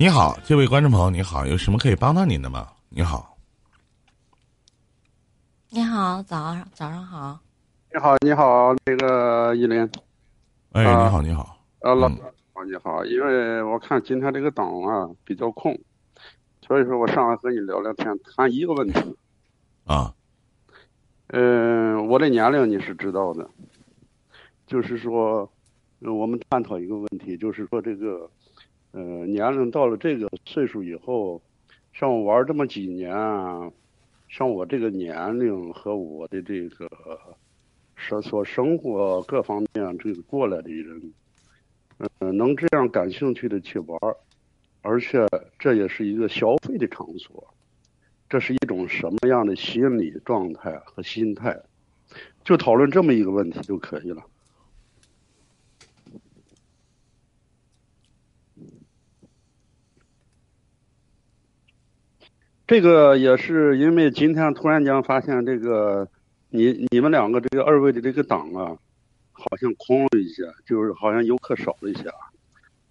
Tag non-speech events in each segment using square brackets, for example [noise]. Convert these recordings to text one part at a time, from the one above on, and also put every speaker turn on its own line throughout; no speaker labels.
你好，这位观众朋友，你好，有什么可以帮到您的吗？你好，
你好，早上早上好。
你好，你好，那个依林。
哎，
啊
你好，你好。
啊，老
嗯
好，你好，因为我看今天这个档啊比较空，所以说我上来和你聊聊天，谈一个问题。
啊，
嗯、我的年龄你是知道的，就是说，呃我们探讨一个问题，就是说这个，呃，年龄到了这个岁数以后，像我玩这么几年啊，像我这个年龄和我的这个生所生活各方面这个过来的人，呃，能这样感兴趣的去玩，而且这也是一个消费的场所。这是一种什么样的心理状态和心态？就讨论这么一个问题就可以了。这个也是因为今天突然间发现这个你你们两个这个二位的这个档啊，好像空了一些，就是好像游客少了一些，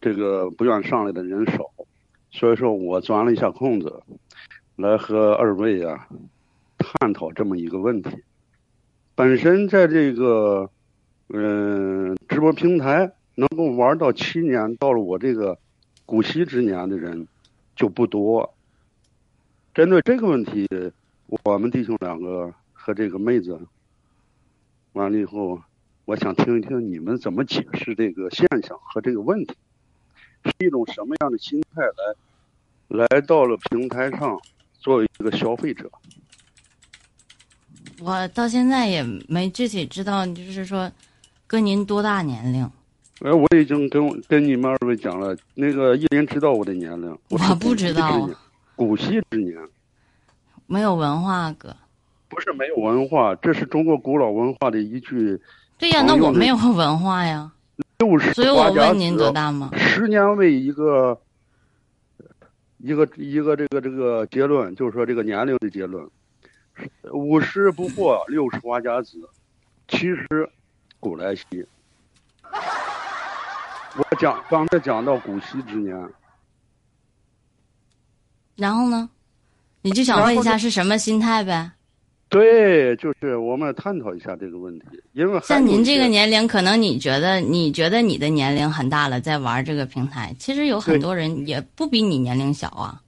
这个不愿上来的人少，所以说我钻了一下空子，来和二位啊探讨这么一个问题。本身在这个嗯、直播平台能够玩到七年，到了我这个古稀之年的人就不多。针对这个问题，我们弟兄两个和这个妹子完了以后，我想听一听你们怎么解释这个现象和这个问题，是一种什么样的心态来来到了平台上作为一个消费者。
我到现在也没具体知道，就是说，哥您多大年龄？
哎，我已经跟我跟你们二位讲了，那个依林知道我的年龄，
我
是
不知道
古稀之年，
没有文化，哥。
不是没有文化，这是中国古老文化的一句
对呀，那我没有文化呀，
六十
所以我问您多大吗？
十年为一个一个一个这个这个结论，就是说这个年龄的结论。五十不惑，[laughs] 六十花甲子，七十古来稀。我讲刚才讲到古稀之年，
然后呢？你就想问一下是什么心态呗？
对，就是我们探讨一下这个问题，因为
像您这个年龄，可能你觉得你觉得你的年龄很大了，在玩这个平台，其实有很多人也不比你年龄小啊，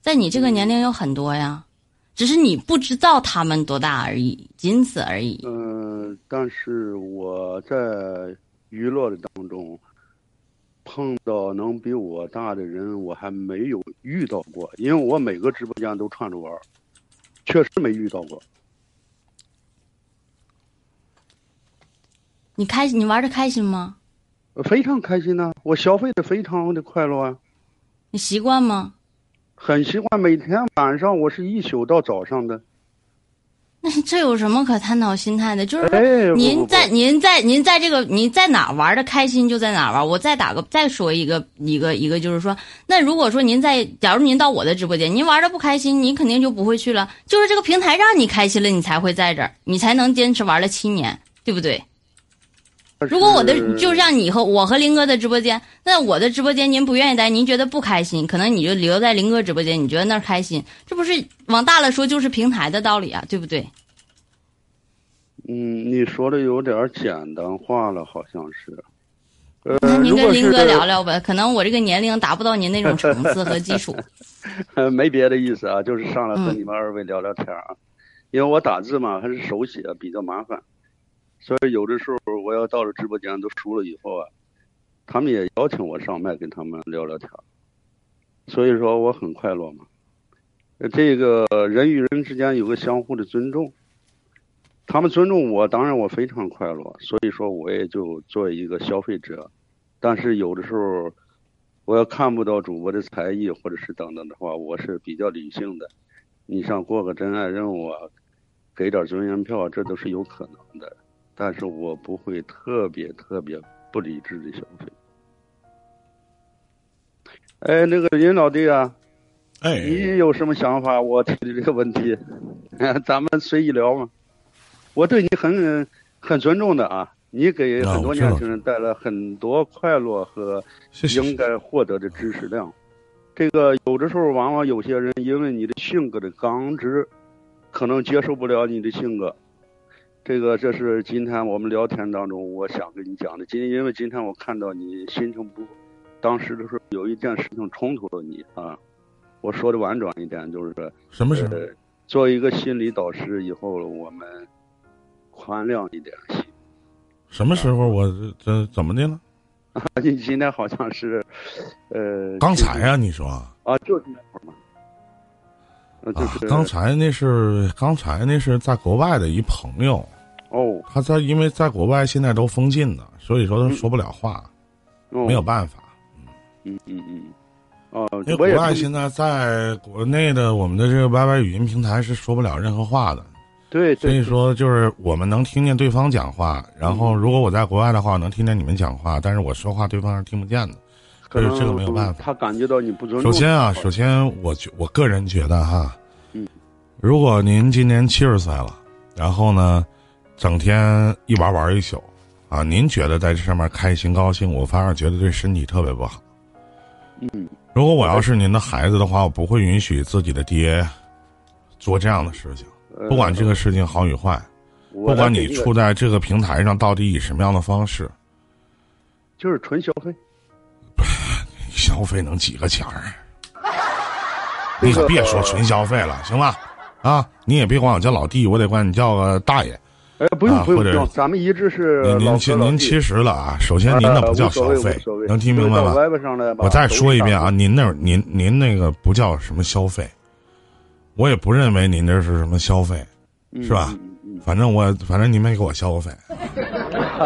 在你这个年龄有很多呀，只是你不知道他们多大而已，仅此而已。
嗯，但是我在娱乐的当中碰到能比我大的人，我还没有遇到过，因为我每个直播间都串着玩儿，确实没遇到过。
你开你玩的开心吗？
呃非常开心呐、我消费的非常的快乐啊，
你习惯吗？
很习惯每天晚上我是一宿到早上的。
那这有什么可探讨心态的？就是您在您在您在这个您在哪玩的开心就在哪玩。我再打个再说一个一个一个，就是说，那如果说您在，假如您到我的直播间，您玩的不开心，您肯定就不会去了。就是这个平台让你开心了，你才会在这儿，你才能坚持玩了七年，对不对？如果我的就像你和我和林哥的直播间，那我的直播间您不愿意待，您觉得不开心，可能你就留在林哥直播间，你觉得那儿开心，这不是往大了说就是平台的道理啊，对不对？
嗯，你说的有点儿简单化了，好像是。呃，
那您跟林哥聊聊呗，可能我这个年龄达不到您那种层次和基础。
呃，[laughs] 没别的意思啊，就是上来和
嗯
你们二位聊聊天儿啊。因为我打字嘛，还是手写比较麻烦，所以有的时候我要到了直播间都熟了以后啊，他们也邀请我上麦跟他们聊聊天儿，所以说我很快乐嘛。这个人与人之间有个相互的尊重，他们尊重我，当然我非常快乐，所以说我也就作为一个消费者，但是有的时候我要看不到主播的才艺或者是等等的话，我是比较理性的。你像过个真爱任务啊，给点尊严票，这都是有可能的。但是我不会特别特别不理智的消费。哎，那个林老弟啊，
哎，
你有什么想法？我提的这个问题，[laughs] 咱们随意聊嘛。我对你很很尊重的啊，你给很多年轻人带来很多快乐和。应该获得的知识量。这个有的时候，往往有些人因为你的性格的刚直，可能接受不了你的性格。这个这是今天我们聊天当中我想跟你讲的。今天因为今天我看到你心情不，当时的时候有一件事情冲突了你啊。我说的婉转一点，就是说
什么事？
呃，做一个心理导师以后，我们宽谅一点心。
什么时候我这怎么的了？
啊，[laughs] 你今天好像是，呃，
刚才呀，你说
啊，就是那会儿嘛。
啊，刚才那是刚才那是在国外的一朋友。
哦。
他在因为在国外现在都封禁的，所以说他说不了话，没有办法。
嗯嗯嗯。哦。
因为国外现在在国内的我们的这个 YY 语音平台是说不了任何话的。
对。
所以说，就是我们能听见对方讲话，然后如果我在国外的话，能听见你们讲话，但是我说话对方是听不见的。
可
是这个没有办法。
他感觉到你不尊重。
首先啊，首先我觉我个人觉得哈，
嗯，
如果您今年七十岁了，然后呢，整天一玩玩一宿，啊，您觉得在这上面开心高兴，我反而觉得对身体特别不好。
嗯。
如果我要是您的孩子的话，我不会允许自己的爹做这样的事情。不管这个事情好与坏，不管你处在这个平台上到底以什么样的方式，
就是纯消费。
消费能几个钱儿？你可别说纯消费了，[laughs] 行吧？啊，你也别管我叫老弟，我得管你叫个大爷。
哎，不用不用咱们一直是
您您您七十了啊，首先您那不叫消费，能听明白吗？我再说一遍啊，您那您您那个不叫什么消费，我也不认为您这是什么消费，是吧？反正我反正你没给我消过费。[laughs]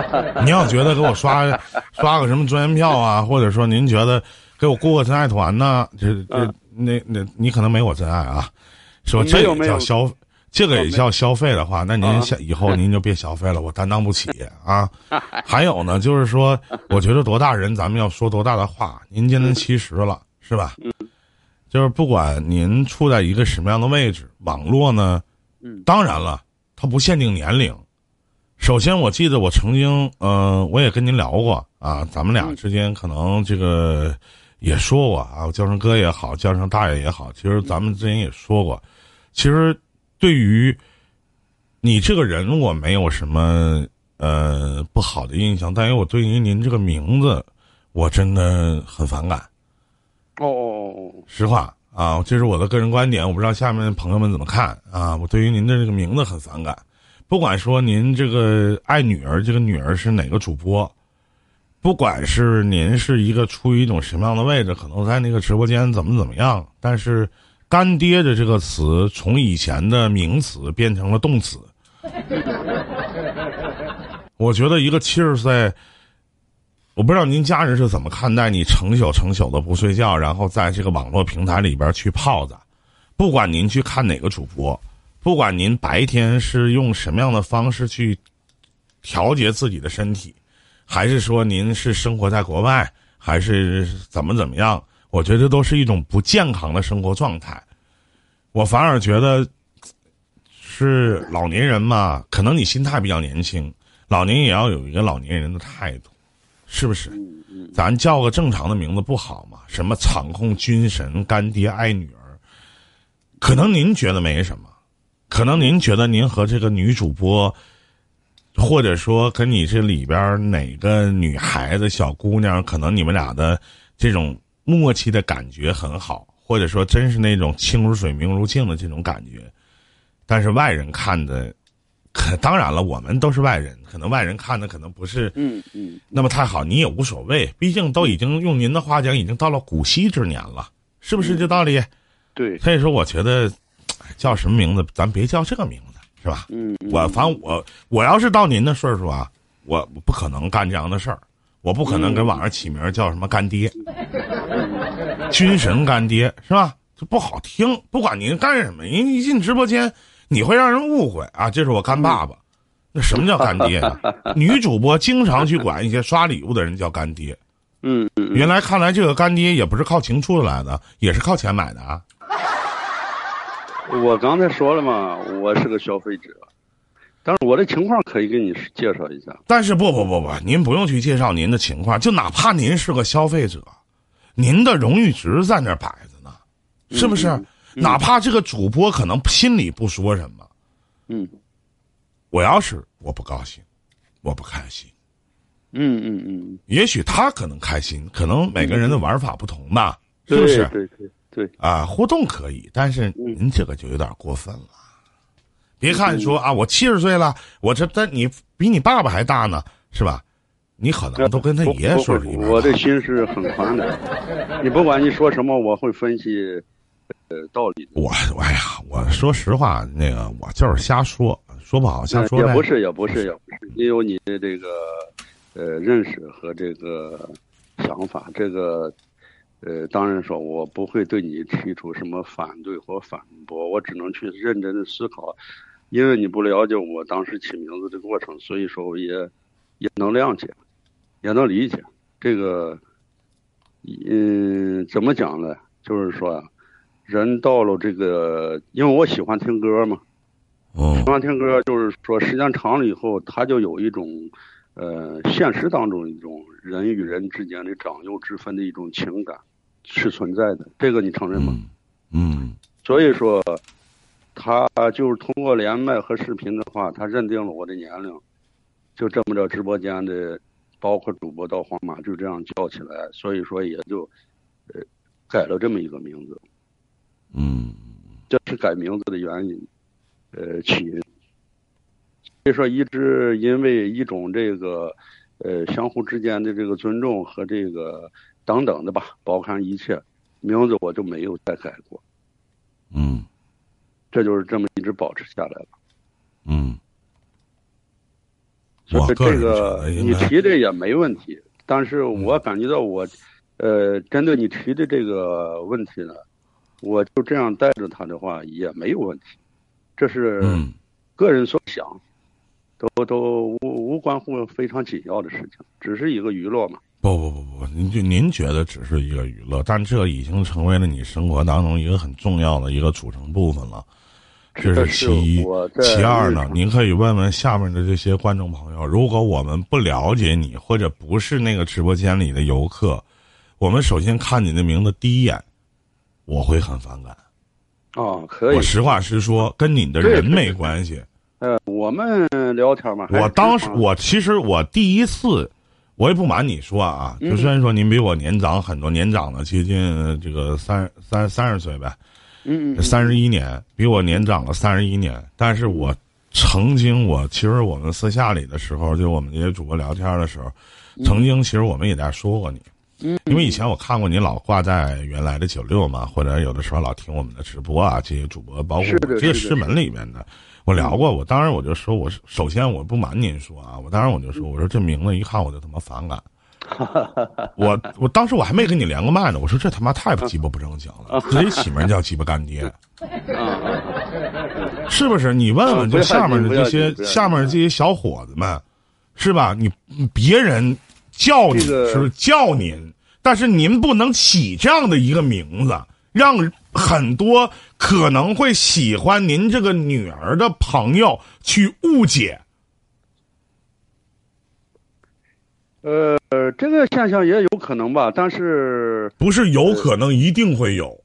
[laughs] 你要觉得给我刷刷个什么专员票啊，或者说您觉得给我雇个真爱团呢？这这那那，你可能没我真爱啊。说这个叫消，这个也叫消费的话，那您下以后您就别消费了，我担当不起啊。[laughs] 还有呢，就是说，我觉得多大人咱们要说多大的话。您今年七十了，是吧？就是不管您处在一个什么样的位置，网络呢，当然了，它不限定年龄。首先，我记得我曾经，嗯，我也跟您聊过啊，咱们俩之间可能这个也说过啊，叫声哥也好，叫声大爷也好，其实咱们之前也说过。其实，对于你这个人，我没有什么呃不好的印象，但是我对于您这个名字，我真的很反感。
哦哦哦，
实话啊，这是我的个人观点，我不知道下面的朋友们怎么看啊。我对于您的这个名字很反感。不管说您这个爱女儿，这个女儿是哪个主播，不管是您是一个处于一种什么样的位置，可能在那个直播间怎么怎么样，但是“干爹”的这个词从以前的名词变成了动词。[laughs] 我觉得一个七十岁，我不知道您家人是怎么看待你成宿成宿的不睡觉，然后在这个网络平台里边去泡的，不管您去看哪个主播。不管您白天是用什么样的方式去调节自己的身体，还是说您是生活在国外，还是怎么怎么样，我觉得都是一种不健康的生活状态。我反而觉得是老年人嘛，可能你心态比较年轻，老年也要有一个老年人的态度，是不是？咱叫个正常的名字不好吗？什么场控军神、干爹、爱女儿，可能您觉得没什么。可能您觉得您和这个女主播，或者说跟你这里边哪个女孩子、小姑娘，可能你们俩的这种默契的感觉很好，或者说真是那种清如水、明如镜的这种感觉。但是外人看的，可当然了，我们都是外人，可能外人看的可能不是
嗯嗯
那么太好，你也无所谓，毕竟都已经用您的话讲，已经到了古稀之年了，是不是这道理？
对，
所以说我觉得。叫什么名字？咱别叫这个名字，是吧？
嗯，
我反正我我要是到您的岁数啊，我不可能干这样的事儿，我不可能给网上起名叫什么干爹，[laughs] 军神干爹是吧？这不好听。不管您干什么，您一进直播间，你会让人误会啊，这是我干爸爸。那什么叫干爹呢？[laughs] 女主播经常去管一些刷礼物的人叫干爹。
嗯嗯，
原来看来这个干爹也不是靠情出来的，也是靠钱买的啊。
我刚才说了嘛，我是个消费者，但是我的情况可以给你介绍一下。
但是不不不不，您不用去介绍您的情况，就哪怕您是个消费者，您的荣誉值在那摆着呢，是不是？哪怕这个主播可能心里不说什么，
嗯，
我要是我不高兴，我不开心，
嗯嗯嗯，
也许他可能开心，可能每个人的玩法不同吧，是不是？
对对对，
啊，互动可以，但是您这个就有点过分了。别看说啊，我七十岁了，我这但你比你爸爸还大呢，是吧？你可能都跟他爷爷说一
我的心是很宽的，你不管你说什么，我会分析。呃，道理。
我，哎呀，我说实话，那个我就是瞎说，说不好瞎说。
也不是，也不是，也不是。你有你的这个呃认识和这个想法，这个呃，当然说，我不会对你提出什么反对或反驳，我只能去认真的思考。因为你不了解我当时起名字的过程，所以说我也也能谅解，也能理解。这个，嗯，怎么讲呢？就是说。人到了这个，因为我喜欢听歌嘛，喜欢听歌，就是说时间长了以后，他就有一种，呃，现实当中一种人与人之间的长幼之分的一种情感是存在的，这个你承认吗？
嗯。
所以说，他就是通过连麦和视频的话，他认定了我的年龄，就这么着，直播间的包括主播到皇马就这样叫起来，所以说也就，呃，改了这么一个名字。
嗯，
这是改名字的原因，呃，起因。所以说，一直因为一种这个，呃，相互之间的这个尊重和这个等等的吧，包含一切，名字我就没有再改过。
嗯，
这就是这么一直保持下来了。
嗯，
所以这个你提的也没问题，但是我感觉到我，呃，针对你提的这个问题呢。我就这样带着他的话也没有问题，这是个人所想，都都无无关乎非常紧要的事情，只是一个娱乐嘛。
不不不不，您就您觉得只是一个娱乐，但这已经成为了你生活当中一个很重要的一个组成部分了。这是其一，其二呢，您可以问问下面的这些观众朋友，如果我们不了解你，或者不是那个直播间里的游客，我们首先看你的名字第一眼。我会很反感，
哦，可以。
我实话实说，跟你的人没关系。
呃，我们聊天嘛。
我当时，我其实我第一次，我也不瞒你说啊，就虽然说您比我年长很多，年长了接近这个三三三十岁呗，
嗯，
三十一年，比我年长了三十一年。但是我曾经，我其实我们私下里的时候，就我们这些主播聊天的时候，曾经其实我们也在说过你。
嗯，
因为以前我看过你老挂在原来的九六嘛，或者有的时候老听我们的直播啊，这些主播包括这些师门里面的，我聊过。我当时我就说，我首先我不瞒您说啊，我当时我就说，我说这名字一看我就他妈反感。[laughs] 我我当时我还没跟你连过麦呢，我说这他妈太鸡巴不正经了，自己起名叫鸡巴干爹，[laughs] 是不是？你问问这下面的这些下面这些小伙子们，是吧？你别人。叫你是叫您，但是您不能起这样的一个名字，让很多可能会喜欢您这个女儿的朋友去误解。
呃，这个现象也有可能吧，但是
不是有可能一定会有。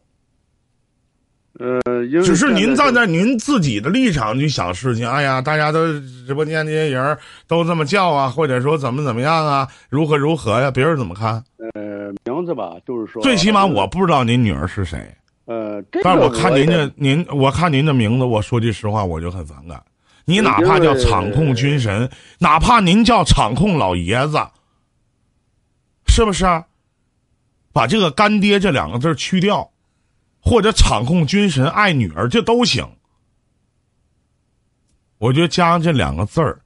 呃，
只是您站在您自己的立场去想事情。哎呀，大家都直播间这些人都这么叫啊，或者说怎么怎么样啊，如何如何呀？别人怎么看？
呃，名字吧，就是说，
最起码我不知道您女儿是谁。
呃，
但是我看您这您，我看您的名字，我说句实话，我就很反感。你哪怕叫场控军神，哪怕您叫场控老爷子，是不是？把这个干爹这两个字去掉。或者场控军神爱女儿，这都行。我觉得加上这两个字儿，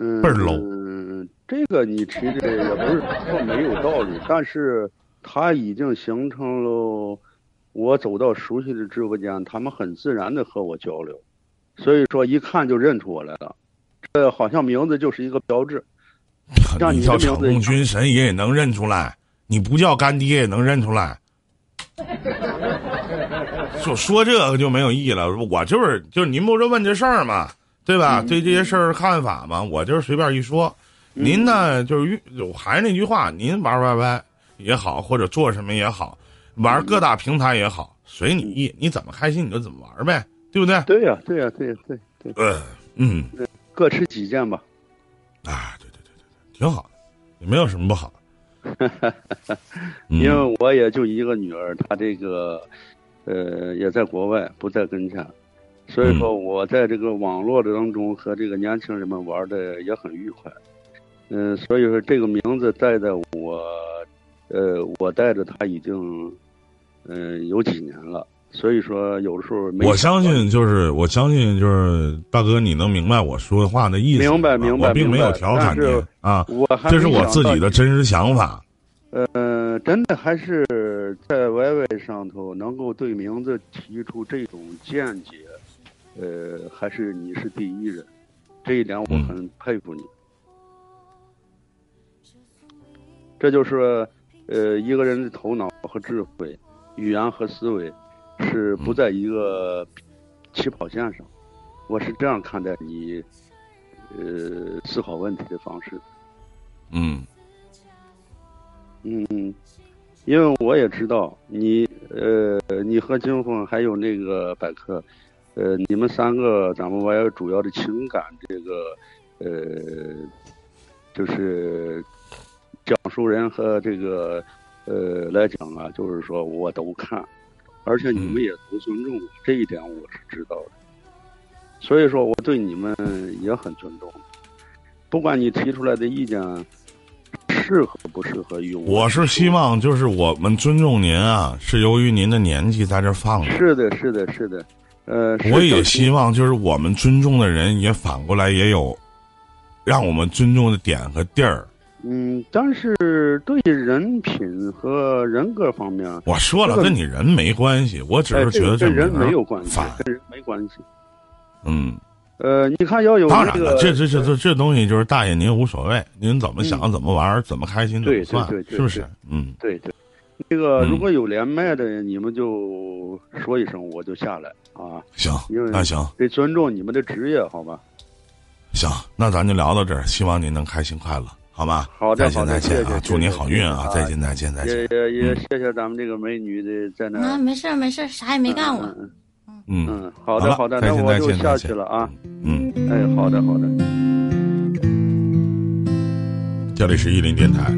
嗯，
倍儿 low。
嗯，这个你提的也不是说没有道理，但是他已经形成了我走到熟悉的直播间，他们很自然的和我交流，所以说一看就认出我来了。这好像名字就是一个标志。[laughs]
你叫场控军神也也能认出来，你不叫干爹也能认出来。[laughs] 就说这个就没有意义了。我就是就是您不是问这事儿嘛，对吧？对这些事儿看法嘛，我就是随便一说。您呢，就是还是那句话，您玩歪歪，也好，或者做什么也好，玩各大平台也好，随你意，你怎么开心你就怎么玩呗，对不对？
对呀，对呀，对对对。
呃，嗯，
各持己见吧。
啊，对对对对对，挺好的，也没有什么不好。[laughs]
因为我也就一个女儿，她这个呃也在国外，不在跟前，所以说我在这个网络的当中和这个年轻人们玩的也很愉快。嗯，所以说这个名字带在我，呃，我带着他已经嗯有几年了。所以说，有的时候
我相信，就是我相信，就是大哥，你能明白我说话的意思。
明白，明白。
我并没有调侃你啊，
我
这是我自己的真实想法。
呃，真的还是在 YY 上头能够对名字提出这种见解，呃，还是你是第一人，这一点我很佩服你。这就是呃一个人的头脑和智慧、语言和思维。是不在一个起跑线上，我是这样看待你，呃，思考问题的方式。
嗯，
嗯，因为我也知道你，呃，你和金凤还有那个百科，呃，你们三个咱们玩主要的情感这个，呃，就是讲述人和这个，呃，来讲啊，就是说我都看。而且你们也都尊重我，这一点我是知道的。所以说，我对你们也很尊重。不管你提出来的意见适合不适合于我，
我是希望就是我们尊重您啊，是由于您的年纪在这放着。
是的，是的，是的。呃，
我也希望就是我们尊重的人也反过来也有让我们尊重的点和地儿。
嗯，但是对人品和人格方面，
我说了，跟你人没关系，我只是觉得
这人没有关系，跟人没关系。
嗯，
呃，你看要有
当然了，这这这这这东西就是大爷您无所谓，您怎么想怎么玩怎么开心怎么算，是不是？嗯，
对对。那个如果有连麦的，你们就说一声，我就下来啊。
行，那行，
得尊重你们的职业，好吧？
行，那咱就聊到这儿，希望您能开心快乐。好吧，
好
的，再见再见
啊！
祝你好运啊！再见再见再见。
也也也谢谢咱们这个美女的在那。
啊，没事没事，啥也没干我。
嗯
嗯，好的好的，那我就下去了啊。
嗯，
哎，好的好的。
这里是玉林电台。